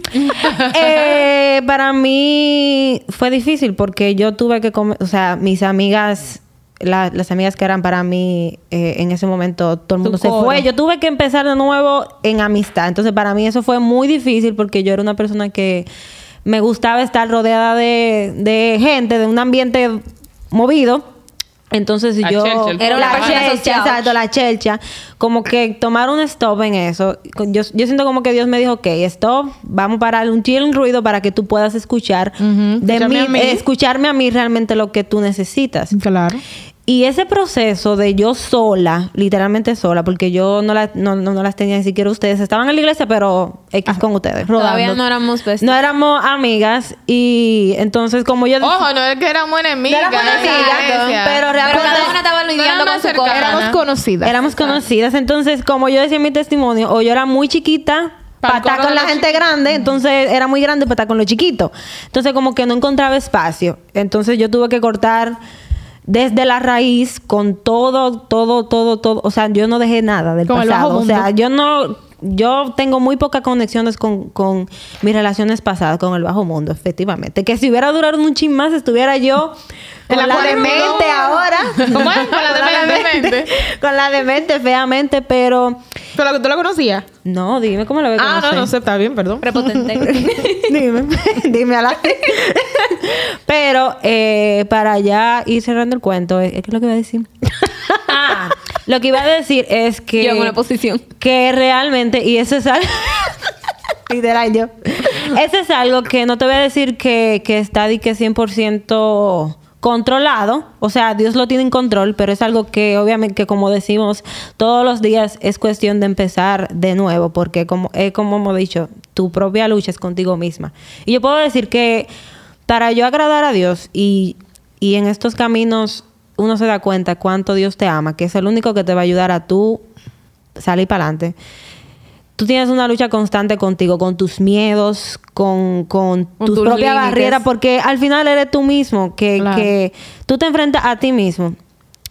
Eh, para mí fue difícil porque yo tuve que, o sea, mis amigas, la- las amigas que eran para mí eh, en ese momento, todo el mundo se coro. fue. Yo tuve que empezar de nuevo en amistad. Entonces, para mí eso fue muy difícil porque yo era una persona que me gustaba estar rodeada de, de gente, de un ambiente movido. Entonces La yo... Era la persona chelcha, social. exacto, la chelcha. Como que tomar un stop en eso. Yo, yo siento como que Dios me dijo, ok, stop, vamos a parar un chill un ruido para que tú puedas escuchar de escucharme mí, a mí. eh, escucharme a mí realmente lo que tú necesitas. Claro. Y ese proceso de yo sola, literalmente sola, porque yo no, la, no, no, no las tenía ni siquiera ustedes, estaban en la iglesia, pero X con ustedes. Todavía rodando. no éramos besties. No éramos amigas y entonces como yo... Ojo, no es que éramos enemigas. No éramos enemigas, pero Pero realmente- cada una estaba lidiando éramos con su cosa. Éramos conocidas. Éramos conocidas. Entonces, como yo decía en mi testimonio, o yo era muy chiquita para estar con la gente grande, entonces era muy grande para estar con los chiquitos. Entonces, como que no encontraba espacio. Entonces, yo tuve que cortar desde la raíz con todo, todo, todo, todo. O sea, yo no dejé nada del pasado. O sea, yo no. Yo tengo muy pocas conexiones con, con mis relaciones pasadas, con el bajo mundo, efectivamente. Que si hubiera durado un chin más, estuviera yo En (laughs) con la demente ahora. ¿Cómo es? Con la demente. con la demente, feamente, pero ¿Pero tú la conocías? no, dime cómo lo ves. Ah, no, no sé, está bien, perdón. Prepotente. (laughs) dime, (laughs) dime a la Pero eh, para ya ir cerrando el cuento, ¿qué es lo que iba a decir? ah, lo que iba a decir es que Yo en una posición. que realmente y eso es algo (laughs) literal yo. eso es algo que no te voy a decir que, que está de que 100% controlado. O sea Dios lo tiene en control pero es algo que obviamente que como decimos todos los días es cuestión de empezar de nuevo porque como es como hemos dicho tu propia lucha es contigo misma. Y yo puedo decir que para yo agradar a Dios y, y en estos caminos uno se da cuenta cuánto Dios te ama que es el único que te va a ayudar a tú salir para adelante. Tú tienes una lucha constante contigo, con tus miedos, con, con, Con tus tus propias límites. barreras, porque al final eres tú mismo, que, Claro. que tú te enfrentas a ti mismo.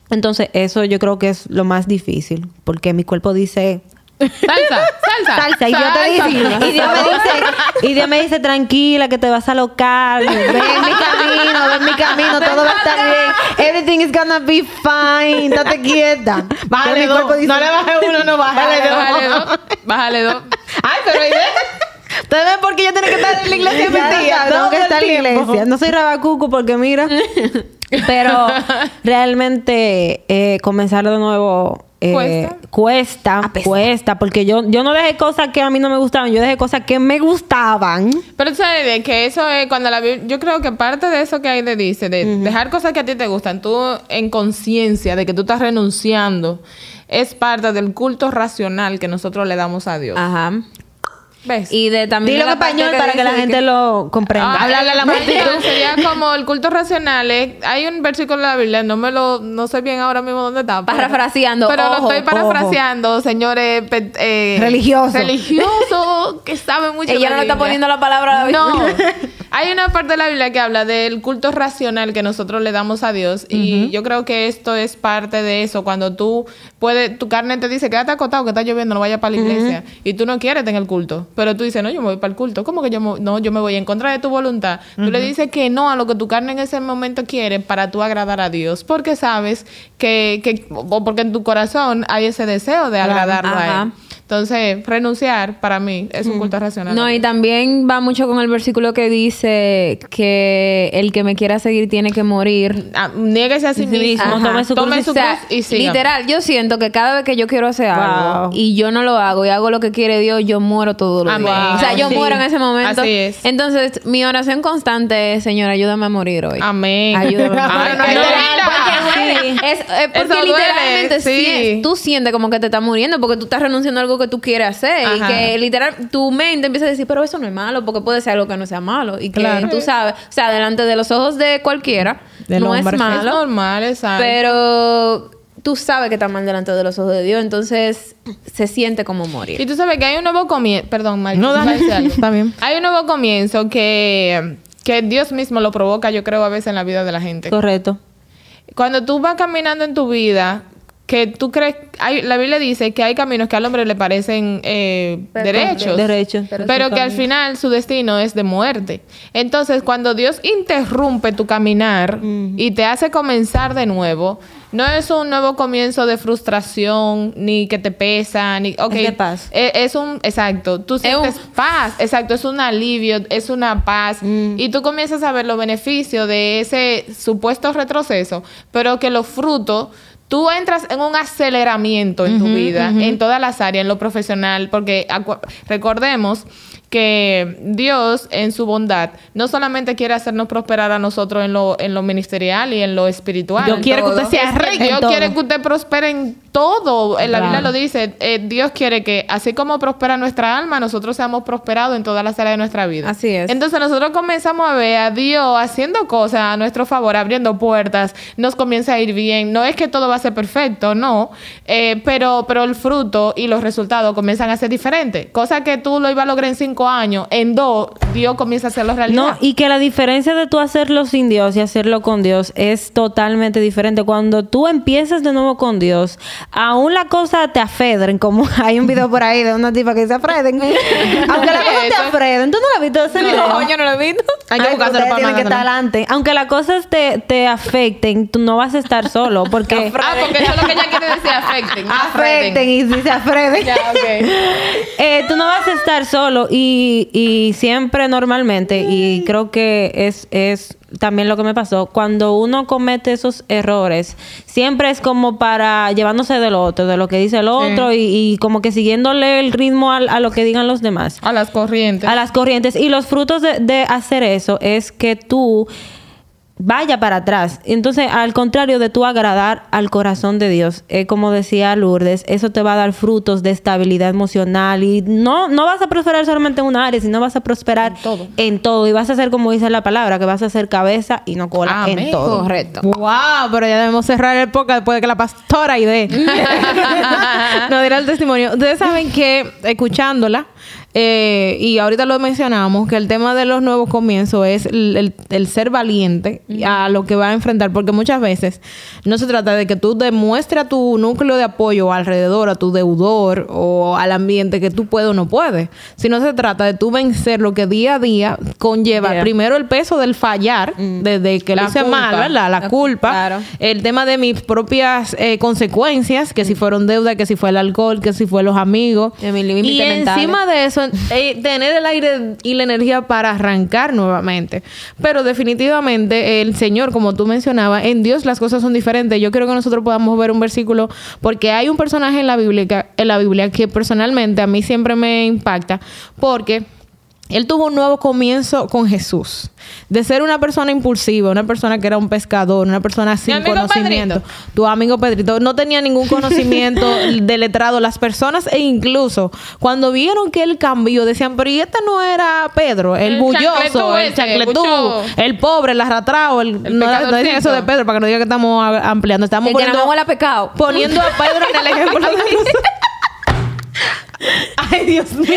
Entonces, eso yo creo que es lo más difícil, porque mi cuerpo dice, Salsa, salsa. salsa, y, yo te dice, (laughs) y Dios me dice, y Dios me dice, tranquila, que te vas a alocar, ven mi camino, ven mi camino, todo va a estar bien, everything is gonna be fine, date quieta. Bájale mi dos. cuerpo dice, No le baje uno, no bájale dos. Bájale dos. Bájale dos. Ay, pero idea. ¿Ustedes ven por qué yo tengo que estar en la iglesia metida? está, tengo que estar en la iglesia. No soy rabacuco porque mira. (laughs) Pero (laughs) realmente eh, comenzar de nuevo eh, Cuesta. cuesta, cuesta, porque yo, yo no dejé cosas que a mí no me gustaban, yo dejé cosas que me gustaban. Pero tú sabes que eso es cuando la yo creo que parte de eso que ahí te dice, de dejar cosas que a ti te gustan, tú en conciencia de que tú estás renunciando, es parte del culto racional que nosotros le damos a Dios. Ajá. ¿Ves? Y de también Dilo en español para que la gente lo comprenda. Ah, Háblale a la multitud. Sería como el culto racional. eh. Hay un versículo de la Biblia, no me lo, no sé bien ahora mismo dónde está. pero- Parafraseando, Pero lo ojo, estoy parafraseando, señores. pe- eh, Religioso. Religiosos que saben mucho Ella no le está Biblia. poniendo la palabra a la No. Hay una parte de la Biblia que habla del culto racional que nosotros le damos a Dios. Y yo creo que esto es parte de eso. Cuando tú puedes, tu carne te dice, quédate acostado, que está lloviendo, no vayas para la iglesia. Y tú no quieres tener el culto. Pero tú dices, no, yo me voy para el culto. ¿Cómo que yo me, no, yo me voy en contra de tu voluntad? Tú le dices que no a lo que tu carne en ese momento quiere para tú agradar a Dios. Porque sabes que, que o porque en tu corazón hay ese deseo de agradarlo a. Él. Entonces, renunciar para mí es un culto racional. No, y también va mucho con el versículo que dice que el que me quiera seguir tiene que morir. Ah, niéguese a sí mismo. mismo, tome su Tome cruz. su O sea, cruz y siga. literal, yo siento que cada vez que yo quiero hacer algo y yo no lo hago y hago lo que quiere Dios, yo muero todos los Amén. días. O sea, yo Sí. muero en ese momento. Así es. Entonces, mi oración constante es, Señor, ayúdame a morir hoy. Amén. Ayúdame. No, linda. porque. Es, eh, porque Eso duele, literalmente sí. sí, tú sientes como que te estás muriendo porque tú estás renunciando a algo que tú quieres hacer y que literal tu mente empieza a decir, pero eso no es malo porque puede ser algo que no sea malo y que Claro. tú sabes, o sea, delante de los ojos de cualquiera Del no hombre. es Es malo, normal, exacto. pero tú sabes que está mal delante de los ojos de Dios, entonces se siente como Y morir. tú sabes que hay un nuevo comienzo. Perdón, Mike. No, (laughs) bien. Hay un nuevo comienzo que, que Dios mismo lo provoca, yo creo, a veces en la vida de la gente. Correcto. Cuando tú vas caminando en tu vida, que tú crees. Hay, la Biblia dice que hay caminos que al hombre le parecen eh, derechos. Derechos. Pero, Pero que al final su destino es de muerte. Entonces, cuando Dios interrumpe tu caminar y te hace comenzar de nuevo, no es un nuevo comienzo de frustración, ni que te pesa, ni... ok, de paz. e- Es, un... Exacto. Tú sientes paz. Exacto. Es un alivio, es una paz. Y tú comienzas a ver los beneficios de ese supuesto retroceso, pero que los frutos... Tú entras en un aceleramiento en tu vida, en todas las áreas, en lo profesional, porque recordemos que Dios en su bondad no solamente quiere hacernos prosperar a nosotros en lo, en lo ministerial y en lo espiritual. Dios quiere que usted sea rico. Dios quiere que usted prospere en todo. En la Claro. Biblia lo dice. eh, Dios quiere que así como prospera nuestra alma, nosotros seamos prosperados en todas las áreas de nuestra vida. Así es. Entonces nosotros comenzamos a ver a Dios haciendo cosas a nuestro favor, abriendo puertas, nos comienza a ir bien. No es que todo va a ser perfecto, no, eh, pero, pero el fruto y los resultados comienzan a ser diferentes. Cosa que tú lo ibas a lograr en cinco años, en dos, Dios comienza a hacerlo realidad. No, y que la diferencia de tú hacerlo sin Dios y hacerlo con Dios es totalmente diferente. Cuando tú empiezas de nuevo con Dios, aún la cosa te afedren, como (laughs) hay un video por ahí de una tipa que dice afreden. (laughs) Aunque la ¿Qué cosa te afreden, ¿tú no la has visto ese video? No, yo no lo he visto. Hay que Ay, buscárselo para tienen que estar adelante. Aunque las cosas te, te afecten, tú no vas a estar solo porque (laughs) Ah, porque eso es lo que ella quiere decir, afecten. afecten y si se afreden. Ya, ok. Eh, tú no vas a estar solo y, y siempre normalmente, y creo que es, es también lo que me pasó, cuando uno comete esos errores, siempre es como para llevándose del otro, de lo que dice el otro y, y como que siguiéndole el ritmo al- a, lo que digan los demás. A las corrientes. A las corrientes. Y los frutos de, de hacer eso es que tú vaya para atrás. Entonces, al contrario de tú agradar al corazón de Dios, eh, como decía Lourdes, eso te va a dar frutos de estabilidad emocional y no, no vas a prosperar solamente en una área, sino vas a prosperar en todo. todo. Y vas a ser como dice la palabra, que vas a ser cabeza y no cola en todo. Correcto. Wow, pero ya debemos cerrar el podcast después de que la pastora idea (laughs) (laughs) nos diera el testimonio. Ustedes saben que escuchándola, eh, y ahorita lo mencionamos, que el tema de los nuevos comienzos es el, el- el ser valiente a lo que va a enfrentar, porque muchas veces no se trata de que tú demuestres a tu núcleo de apoyo alrededor, a tu deudor o al ambiente que tú puedes o no puedes, sino se trata de tú vencer lo que día a día conlleva Yeah. primero el peso del fallar, desde que lo La hice mal. ¿verdad? La, La- culpa, claro. el tema de mis propias eh, consecuencias, que si fueron deuda, que si fue el alcohol, que si fue los amigos. Y mentales. encima de eso, eh, tener el aire y la energía para arrancar nuevamente. Pero definitivamente el Señor, como tú mencionabas, en Dios las cosas son diferentes. Yo quiero que nosotros podamos ver un versículo, porque hay un personaje en la Biblia, en la Biblia que personalmente a mí siempre me impacta, porque... Él tuvo un nuevo comienzo con Jesús. De ser una persona impulsiva, una persona que era un pescador, una persona sin amigo conocimiento. Pedrito. Tu amigo Pedrito no tenía ningún (laughs) conocimiento de letrado. Las personas, e incluso cuando vieron que él cambió, decían, pero ¿y este no era Pedro? El, El bulloso, el chancletú, buchón. el pobre, el arrastrado. El, El no, no dicen eso de Pedro para que no diga que estamos ampliando. Estamos que poniendo, más huele a pecado. poniendo a Pedro en el ejemplo de (laughs) Ay, Dios mío.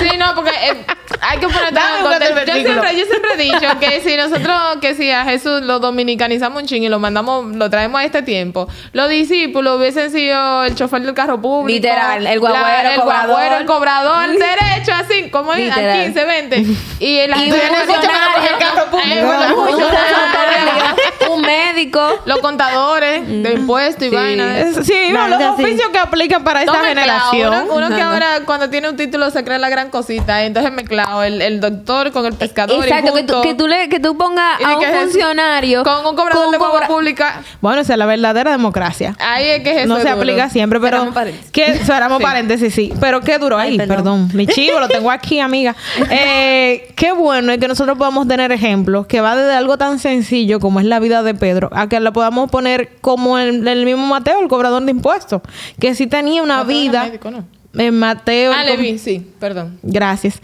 Sí, no, porque eh, hay que poner todo en contexto. Yo siempre, yo siempre he dicho que si nosotros, que si a Jesús lo dominicanizamos un ching y lo mandamos, lo traemos a este tiempo, los discípulos hubiesen sido el chofer del carro público. Literal, el guagüero, el cobrador. guagüero, el cobrador, (laughs) derecho, así, como es a Literal. 15, 20. Y las Y que no el carro público. Los (laughs) un médico. Los contadores de impuestos y Sí. vainas. Es- Sí, no, los oficios que aplican para esta. Generación. Uno, uno que ahora cuando tiene un título se cree la gran cosita. Entonces mezclado el, el doctor con el pescador. y Exacto, que tú, junto, que tú, le, que tú pongas Y a un funcionario con un cobrador con de cobra- pública. Bueno, esa es la verdadera democracia. Ahí es que es no eso se duro. aplica siempre, pero Cerramos paréntesis. que (laughs) cerramos Sí. paréntesis, sí. Pero qué duro ahí, Ay, perdón. perdón. Mi (laughs) chivo lo tengo aquí, amiga. (laughs) Eh, qué bueno es que nosotros podamos tener ejemplos que va desde algo tan sencillo como es la vida de Pedro a que la podamos poner como el, el mismo Mateo, el cobrador de impuestos, que sí tenía una Mateo vida. médico, ¿no? En Mateo. Ah, Levi, sí, perdón. Gracias.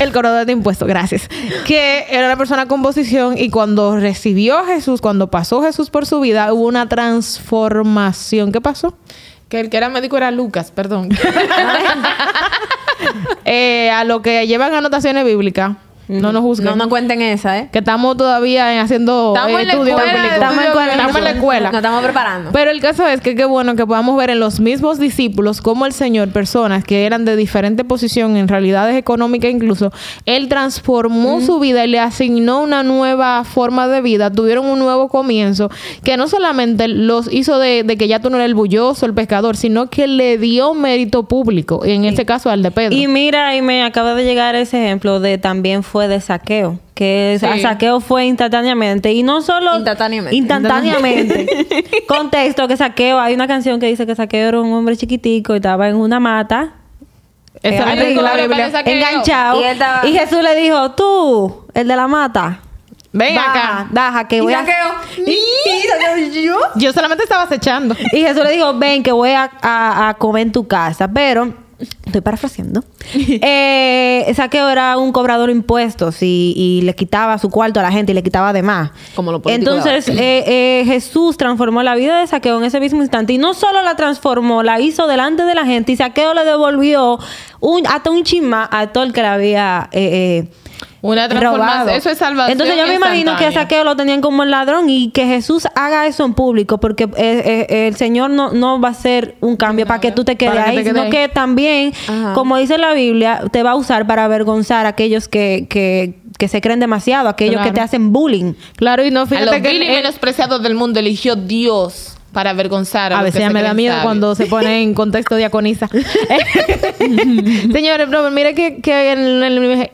El cobrador de impuestos, gracias. Que era una persona con posición y cuando recibió a Jesús, cuando pasó Jesús por su vida, hubo una transformación. ¿Qué pasó? Que el que era médico era Lucas, perdón. (laughs) Eh, a lo que llevan anotaciones bíblicas. No nos juzguen. No nos cuenten esa, ¿eh? Que estamos todavía haciendo Estamos eh, en la estudios estamos en Estamos en la escuela. escuela. Nos estamos preparando. Pero el caso es que qué bueno que podamos ver en los mismos discípulos como el Señor, personas que eran de diferente posición en realidades económicas incluso, Él transformó su vida y le asignó una nueva forma de vida, tuvieron un nuevo comienzo, que no solamente los hizo de, de que ya tú no eres el bulloso, el pescador, sino que le dio mérito público, en este caso al de Pedro. Y mira, y me acaba de llegar ese ejemplo de también fue de saqueo. Que Sí. saqueo fue instantáneamente. Y no solo. Instantáneamente. Instantáneamente. (laughs) Contexto que saqueo. Hay una canción que dice que saqueo era un hombre chiquitico y estaba en una mata. Eso Eh. Saqueo. enganchado. Y Y, estaba- Jesús le dijo, tú, el de la mata. Ven baja, acá. Baja, que Y voy a... saqueo. Y, y saqueo yo. (laughs) Yo solamente estaba acechando. Y Jesús le dijo, ven que voy a, a- a comer en tu casa. Pero, estoy parafraseando. (laughs) eh, Saqueo era un cobrador de impuestos y, y le quitaba su cuarto a la gente y le quitaba de más. Como políticos Entonces, eh, eh, Jesús transformó la vida de Saqueo en ese mismo instante. Y no solo la transformó, la hizo delante de la gente. Y Saqueo le devolvió un, hasta un chisma a todo el que le había... eh, eh, Una transformación. robado. Eso es salvación. Entonces yo me imagino que a. Saqueo lo tenían como el ladrón y que Jesús haga eso en público porque eh, eh, el Señor no, no va a hacer un cambio para que tú te quedes que ahí, te sino ahí. que también, Ajá. como dice la Biblia, te va a usar para avergonzar a aquellos que, que, que se creen demasiado, aquellos Claro. que te hacen bullying. Claro, y no A fíjate los que él- menospreciados del mundo eligió Dios para avergonzar a, a veces que ya me da miedo sabios. cuando se pone en contexto diaconisa. (laughs) Señores, pero mire que, que en el,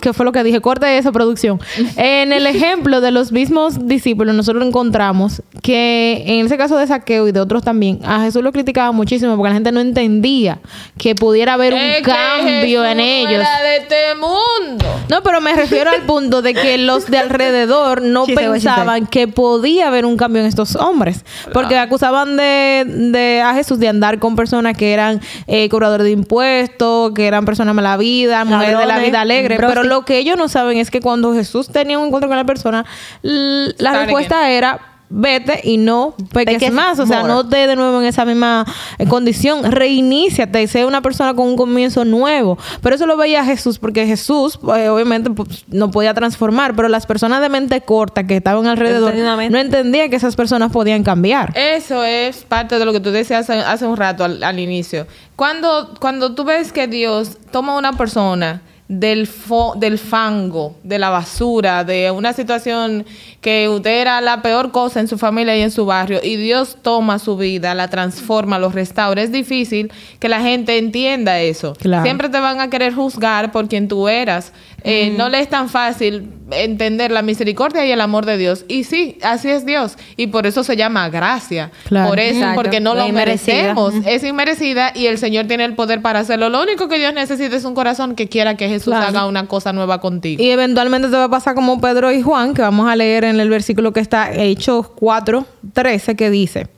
¿qué fue lo que dije? Corte eso, producción. En el ejemplo de los mismos discípulos, nosotros encontramos que en ese caso de saqueo y de otros también, a Jesús lo criticaba muchísimo porque la gente no entendía que pudiera haber un Es que cambio en ellos. era de este mundo. No, pero me refiero al punto de que los de alrededor no pensaban que podía haber un cambio en estos hombres. Porque acusaban de, de- a Jesús de andar con personas que eran eh, cobradores de impuestos, que eran personas mala vida, mujeres de la vida alegre. brosti. Pero lo que ellos no saben es que cuando Jesús tenía un encuentro con la persona, la respuesta era vete y no peques, Peques más. O sea, more. no te de nuevo en esa misma eh, condición. Reiníciate y sé una persona con un comienzo nuevo. Pero eso lo veía Jesús, porque Jesús, pues, obviamente, pues, no podía transformar. Pero las personas de mente corta que estaban alrededor no entendían que esas personas podían cambiar. Eso es parte de lo que tú decías hace, hace un rato al, al inicio. Cuando, cuando tú ves que Dios toma a una persona del, fo- del fango, de la basura, de una situación que usted era la peor cosa en su familia y en su barrio, y Dios toma su vida, la transforma, lo restaura, es difícil que la gente entienda eso. Claro. Siempre te van a querer juzgar por quien tú eras. Eh, No le es tan fácil entender la misericordia y el amor de Dios. Y sí, así es Dios. Y por eso se llama gracia. Claro. Por eso, Exacto. porque no La lo inmerecida. merecemos. Es inmerecida y el Señor tiene el poder para hacerlo. Lo único que Dios necesita es un corazón que quiera que Jesús Claro. haga una cosa nueva contigo. Y eventualmente te va a pasar como Pedro y Juan, que vamos a leer en el versículo que está Hechos 4, 13, que dice,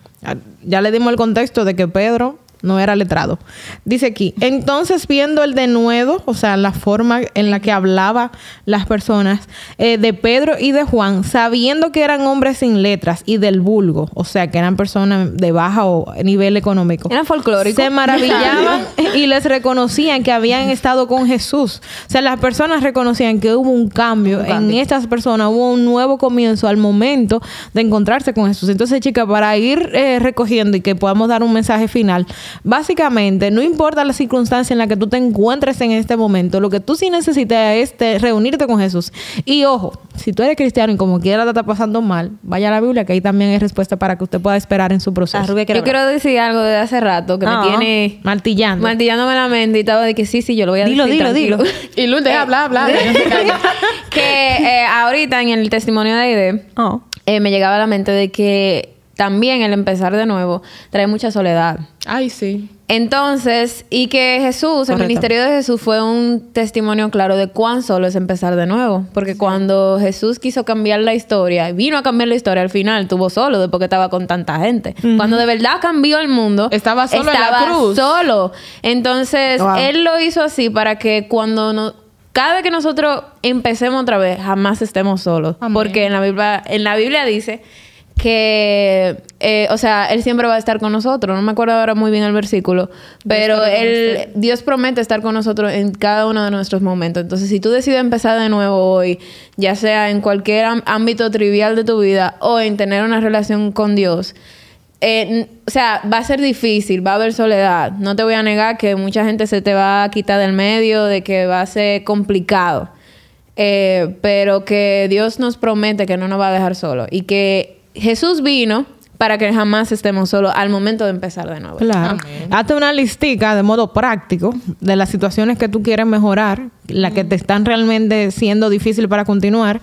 ya le dimos el contexto de que Pedro no era letrado. Dice aquí, entonces viendo el denuedo, o sea, la forma en la que hablaba las personas eh, de Pedro y de Juan, sabiendo que eran hombres sin letras y del vulgo, o sea, que eran personas de baja o nivel económico. Eran folclóricos. Se maravillaban (laughs) y les reconocían que habían estado con Jesús. O sea, las personas reconocían que hubo un cambio, en estas personas, hubo un nuevo comienzo al momento de encontrarse con Jesús. Entonces, chicas, para ir eh, recogiendo y que podamos dar un mensaje final, básicamente, no importa la circunstancia en la que tú te encuentres en este momento, lo que tú sí necesitas es te- reunirte con Jesús. Y ojo, si tú eres cristiano y como quiera te está pasando mal, vaya a la Biblia, que ahí también hay respuesta para que usted pueda esperar en su proceso. Ah, Yo quiero decir algo de hace rato que No, me tiene martillando. martillándome la mente y estaba de que sí, sí, yo lo voy a Dilo, decir. dilo, tranquilo. (laughs) Y Luz, deja hablar, hablar. calla. (laughs) que eh, ahorita en el testimonio de Aide Oh. eh, me llegaba a la mente de que también el empezar de nuevo trae mucha soledad. Ay, sí. Entonces, y que Jesús, el ministerio de Jesús fue un testimonio claro de cuán solo es empezar de nuevo. Porque cuando Jesús quiso cambiar la historia, vino a cambiar la historia al final, tuvo solo después que estaba con tanta gente. Cuando de verdad cambió el mundo, Estaba solo en la cruz. solo. Entonces, Wow. Él lo hizo así para que cuando no, cada vez que nosotros empecemos otra vez, jamás estemos solos. Amén. Porque en la Biblia, en la Biblia dice que, eh, o sea, Él siempre va a estar con nosotros. No me acuerdo ahora muy bien el versículo, pero él, Dios promete estar con nosotros en cada uno de nuestros momentos. Entonces, si tú decides empezar de nuevo hoy, ya sea en cualquier ámbito trivial de tu vida o en tener una relación con Dios, eh, o sea, va a ser difícil, va a haber soledad. No te voy a negar que mucha gente se te va a quitar del medio, de que va a ser complicado. Eh, pero que Dios nos promete que no nos va a dejar solos y que Jesús vino para que jamás estemos solos al momento de empezar de nuevo. Claro. Amén. Hazte una listica de modo práctico de las situaciones que tú quieres mejorar, las que te están realmente siendo difícil para continuar.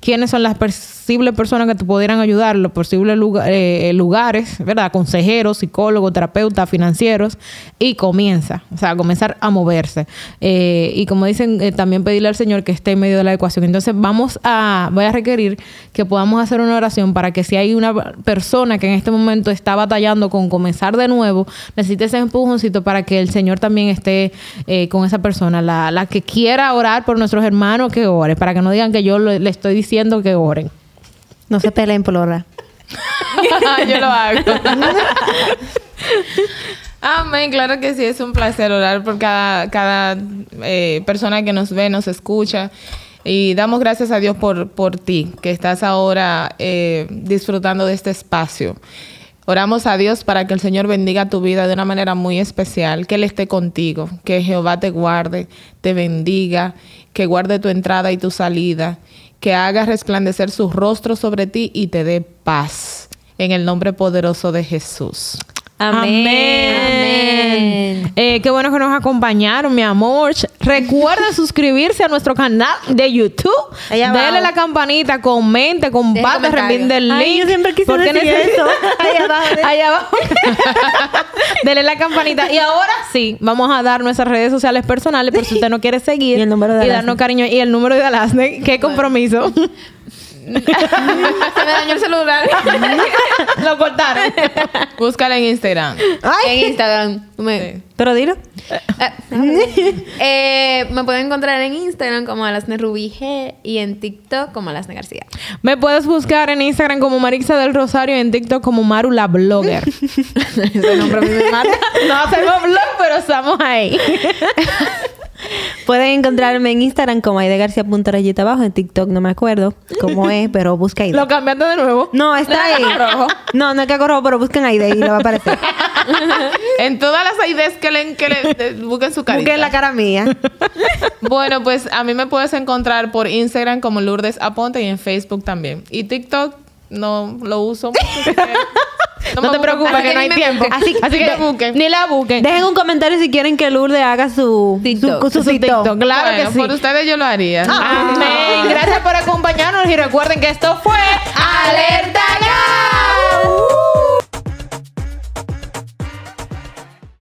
¿Quiénes son las personas? Posibles personas que te pudieran ayudar, los posibles eh, eh, lugares, ¿verdad? Consejeros, psicólogos, terapeutas, financieros, y comienza, o sea, comenzar a moverse. Eh, y como dicen, también pedirle al Señor que esté en medio de la ecuación. Entonces, vamos a, voy a requerir que podamos hacer una oración para que si hay una persona que en este momento está batallando con comenzar de nuevo, necesite ese empujoncito para que el Señor también esté con esa persona. La, la que quiera orar por nuestros hermanos, que ore, para que no digan que yo le estoy diciendo que oren. No se peleen por hora. (laughs) Yo lo hago. (laughs) Amén, claro que sí, es un placer orar por cada, cada eh, persona que nos ve, nos escucha. Y damos gracias a Dios por, por ti, que estás ahora eh, disfrutando de este espacio. Oramos a Dios para que el Señor bendiga tu vida de una manera muy especial, que Él esté contigo, que Jehová te guarde, te bendiga, que guarde tu entrada y tu salida, que haga resplandecer su rostro sobre ti y te dé paz. En el nombre poderoso de Jesús. Amén. Eh, qué bueno que nos acompañaron, mi amor. Recuerda suscribirse a nuestro canal de YouTube. Allá abajo. Dale la campanita, comente, comparte, reenvíe el link. Ay, yo siempre quise porque decir necesito- eso. (laughs) Allá abajo. Allá abajo. (laughs) Dale la campanita. Y ahora sí, vamos a dar nuestras redes sociales personales por si usted no quiere seguir. (laughs) Y el número de Y darnos cariño. Y el número de Alasne. Qué compromiso. (laughs) Se me dañó el celular. (laughs) Lo cortaron. Búscala en Instagram. en Instagram. Me, Sí. Pero dilo. Eh, eh, me pueden encontrar en Instagram como Alasne Rubí G y en TikTok como Alasne García. Me puedes buscar en Instagram como Marixa del Rosario y en TikTok como Maru la blogger. (laughs) Ese nombre a mí me mata. no hacemos blog, pero estamos ahí. Pueden encontrarme en Instagram como aidegarcia.rayita abajo. En TikTok no me acuerdo cómo es, pero busca Aide. Lo cambiaste de nuevo. No, está ahí. No, no es que rojo, pero busquen Aide y le va a aparecer. (laughs) En todas las ideas que le, que le eh, busquen su carita. Busquen la cara mía. (laughs) Bueno, pues a mí me puedes encontrar por Instagram como Lourdes Aponte y en Facebook también. Y TikTok no lo uso. mucho, (laughs) No, me te preocupes, que no hay tiempo. Así, así que busquen. ni la busquen. Dejen un comentario si quieren que Lourdes haga su TikTok. Su, su Su TikTok. TikTok, claro Bueno, que sí. por ustedes yo lo haría. Amén. Gracias por acompañarnos y recuerden que esto fue ¡Alerta